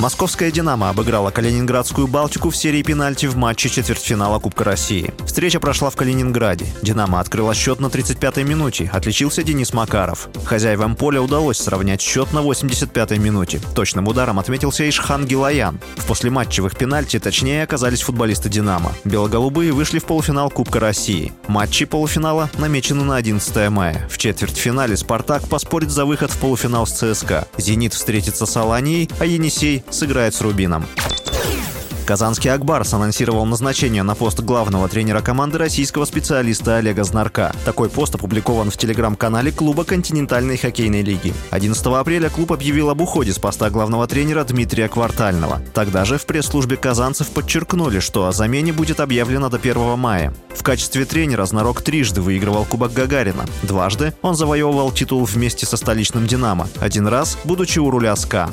Московская «Динамо» обыграла Калининградскую «Балтику» в серии пенальти в матче четвертьфинала Кубка России. Встреча прошла в Калининграде. «Динамо» открыла счет на 35-й минуте. Отличился Денис Макаров. Хозяевам поля удалось сравнять счет на 85-й минуте. Точным ударом отметился Ишхан Гилаян. В послематчевых пенальти точнее оказались футболисты «Динамо». Белоголубые вышли в полуфинал Кубка России. Матчи полуфинала намечены на 11 мая. В четвертьфинале «Спартак» поспорит за выход в полуфинал с ЦСКА. «Зенит» встретится с «Аланией», а «Енисей» сыграет с Рубином. Казанский Акбарс анонсировал назначение на пост главного тренера команды российского специалиста Олега Знарка. Такой пост опубликован в телеграм-канале клуба континентальной хоккейной лиги. 11 апреля клуб объявил об уходе с поста главного тренера Дмитрия Квартального. Тогда же в пресс-службе казанцев подчеркнули, что о замене будет объявлено до 1 мая. В качестве тренера Знарок трижды выигрывал Кубок Гагарина. Дважды он завоевывал титул вместе со столичным «Динамо». Один раз, будучи у руля СКА.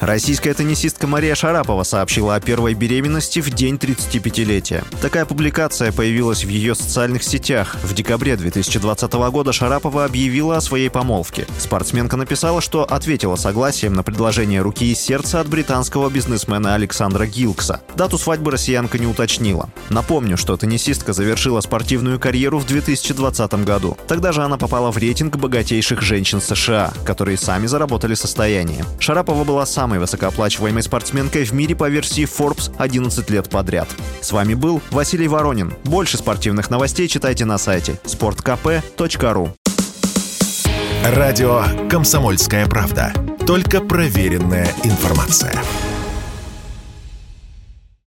Российская теннисистка Мария Шарапова сообщила о первой беременности в день 35-летия. Такая публикация появилась в ее социальных сетях. В декабре 2020 года Шарапова объявила о своей помолвке. Спортсменка написала, что ответила согласием на предложение руки и сердца от британского бизнесмена Александра Гилкса. Дату свадьбы россиянка не уточнила. Напомню, что теннисистка завершила спортивную карьеру в 2020 году. Тогда же она попала в рейтинг богатейших женщин США, которые сами заработали состояние. Шарапова была самой самой высокооплачиваемой спортсменкой в мире по версии Forbes 11 лет подряд. С вами был Василий Воронин. Больше спортивных новостей читайте на сайте sportkp.ru Радио «Комсомольская правда». Только проверенная информация.